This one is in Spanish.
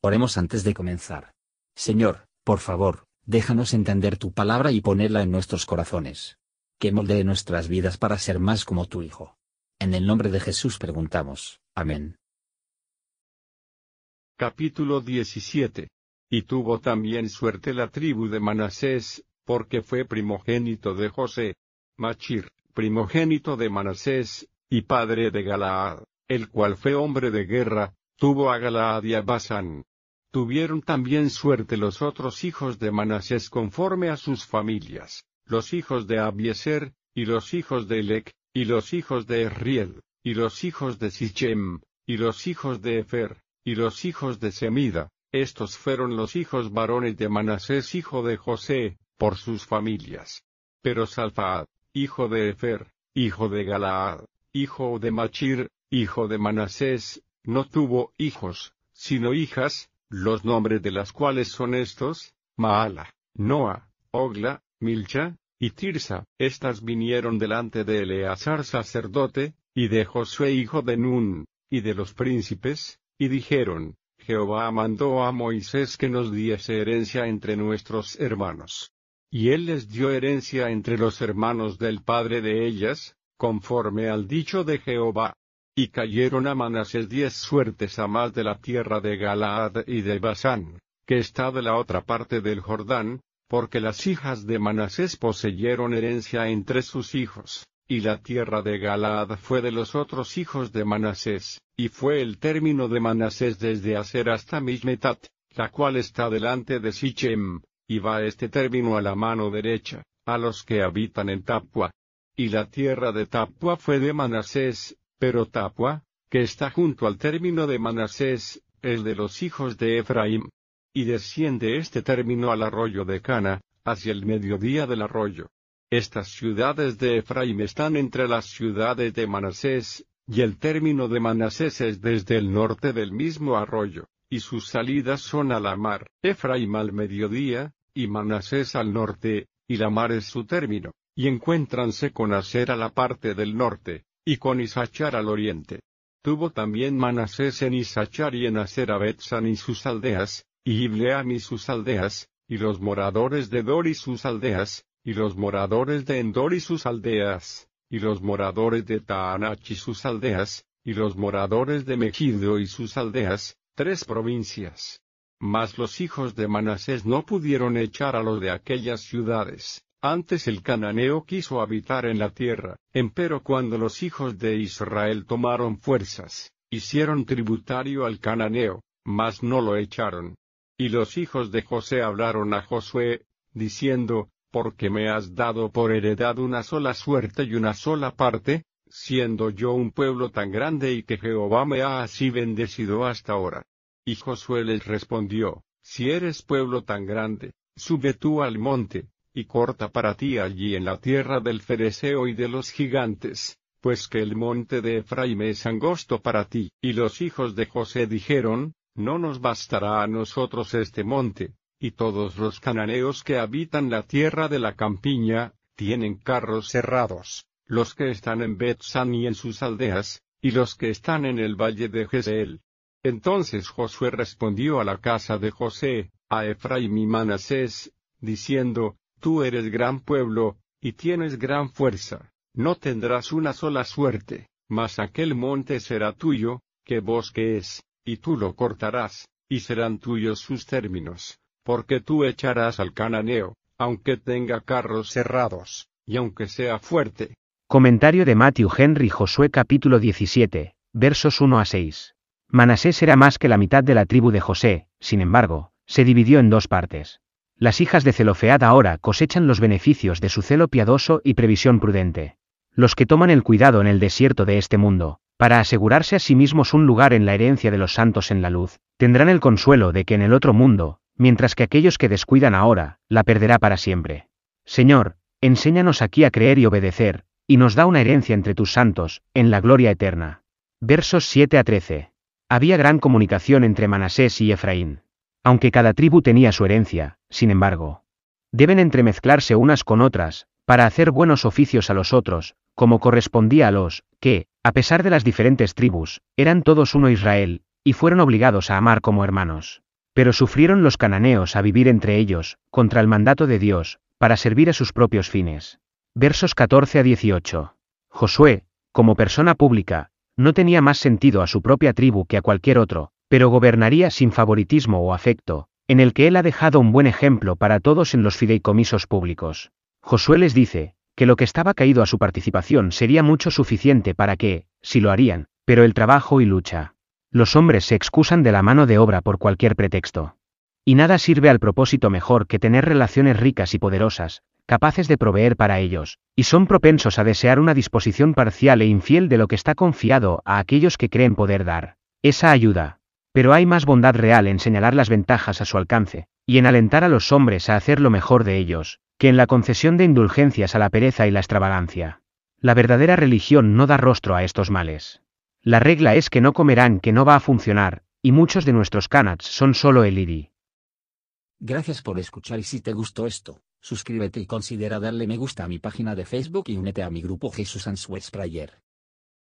Oremos antes de comenzar. Señor, por favor, déjanos entender tu palabra y ponerla en nuestros corazones. Que moldee nuestras vidas para ser más como tu Hijo. En el nombre de Jesús preguntamos. Amén. Capítulo 17. Y tuvo también suerte la tribu de Manasés, porque fue primogénito de José. Machir, primogénito de Manasés, y padre de Galaad, el cual fue hombre de guerra, tuvo a Galaad y a Basán. Tuvieron también suerte los otros hijos de Manasés conforme a sus familias, los hijos de Abieser, y los hijos de Elec, y los hijos de Erriel, y los hijos de Sichem, y los hijos de Efer, y los hijos de Semida, estos fueron los hijos varones de Manasés hijo de José, por sus familias. Pero Salfaad, hijo de Efer, hijo de Galaad, hijo de Machir, hijo de Manasés, no tuvo hijos, sino hijas, los nombres de las cuales son estos, Maala, Noa, Ogla, Milcha, y Tirsa, estas vinieron delante de Eleazar sacerdote, y de Josué hijo de Nun, y de los príncipes, y dijeron, Jehová mandó a Moisés que nos diese herencia entre nuestros hermanos. Y él les dio herencia entre los hermanos del padre de ellas, conforme al dicho de Jehová. Y cayeron a Manasés diez suertes a más de la tierra de Galaad y de Basán, que está de la otra parte del Jordán, porque las hijas de Manasés poseyeron herencia entre sus hijos, y la tierra de Galaad fue de los otros hijos de Manasés, y fue el término de Manasés desde Aser hasta Mishmetat, la cual está delante de Sichem, y va este término a la mano derecha, a los que habitan en Tapua. Y la tierra de Tapua fue de Manasés, pero Tapua, que está junto al término de Manasés, es de los hijos de Efraín. Y desciende este término al arroyo de Cana, hacia el mediodía del arroyo. Estas ciudades de Efraín están entre las ciudades de Manasés, y el término de Manasés es desde el norte del mismo arroyo, y sus salidas son a la mar, Efraín al mediodía, y Manasés al norte, y la mar es su término, y encuéntranse con Aser a la parte del norte, y con Isachar al oriente. Tuvo también Manasés en Isachar y en Aser a Betsan y sus aldeas, y Ibleam y sus aldeas, y los moradores de Dor y sus aldeas, y los moradores de Endor y sus aldeas, y los moradores de Taanach y sus aldeas, y los moradores de Megido y sus aldeas, tres provincias. Mas los hijos de Manasés no pudieron echar a los de aquellas ciudades, antes el cananeo quiso habitar en la tierra, empero cuando los hijos de Israel tomaron fuerzas, hicieron tributario al cananeo, mas no lo echaron. Y los hijos de José hablaron a Josué, diciendo, porque me has dado por heredad una sola suerte y una sola parte, siendo yo un pueblo tan grande y que Jehová me ha así bendecido hasta ahora. Y Josué les respondió, si eres pueblo tan grande, sube tú al monte, y corta para ti allí en la tierra del Fereceo y de los gigantes, pues que el monte de Efraín es angosto para ti. Y los hijos de José dijeron, no nos bastará a nosotros este monte, y todos los cananeos que habitan la tierra de la campiña, tienen carros cerrados, los que están en Betsan y en sus aldeas, y los que están en el valle de Jezeel. Entonces Josué respondió a la casa de José, a Efraín y Manasés, diciendo, Tú eres gran pueblo, y tienes gran fuerza, no tendrás una sola suerte, mas aquel monte será tuyo, que bosque es, y tú lo cortarás, y serán tuyos sus términos, porque tú echarás al cananeo, aunque tenga carros cerrados, y aunque sea fuerte. Comentario de Matthew Henry Josué capítulo 17, versos 1 a 6. Manasés era más que la mitad de la tribu de José, sin embargo, se dividió en dos partes. Las hijas de Zelofead ahora cosechan los beneficios de su celo piadoso y previsión prudente. Los que toman el cuidado en el desierto de este mundo, para asegurarse a sí mismos un lugar en la herencia de los santos en la luz, tendrán el consuelo de que en el otro mundo, mientras que aquellos que descuidan ahora, la perderá para siempre. Señor, enséñanos aquí a creer y obedecer, y nos da una herencia entre tus santos, en la gloria eterna. Versos 7 a 13. Había gran comunicación entre Manasés y Efraín. Aunque cada tribu tenía su herencia, sin embargo, deben entremezclarse unas con otras, para hacer buenos oficios a los otros, como correspondía a los, que, a pesar de las diferentes tribus, eran todos uno Israel, y fueron obligados a amar como hermanos. Pero sufrieron los cananeos a vivir entre ellos, contra el mandato de Dios, para servir a sus propios fines. Versos 14 a 18. Josué, como persona pública, no tenía más sentido a su propia tribu que a cualquier otro, pero gobernaría sin favoritismo o afecto, en el que él ha dejado un buen ejemplo para todos en los fideicomisos públicos. Josué les dice, que lo que estaba caído a su participación sería mucho suficiente para que, si lo harían, pero el trabajo y lucha. Los hombres se excusan de la mano de obra por cualquier pretexto. Y nada sirve al propósito mejor que tener relaciones ricas y poderosas, capaces de proveer para ellos, y son propensos a desear una disposición parcial e infiel de lo que está confiado a aquellos que creen poder dar. Esa ayuda. Pero hay más bondad real en señalar las ventajas a su alcance, y en alentar a los hombres a hacer lo mejor de ellos, que en la concesión de indulgencias a la pereza y la extravagancia. La verdadera religión no da rostro a estos males. La regla es que no comerán que no va a funcionar, y muchos de nuestros canats son solo el iri. Gracias por escuchar y si te gustó esto, suscríbete y considera darle me gusta a mi página de Facebook y únete a mi grupo Jesús Answers Prayer.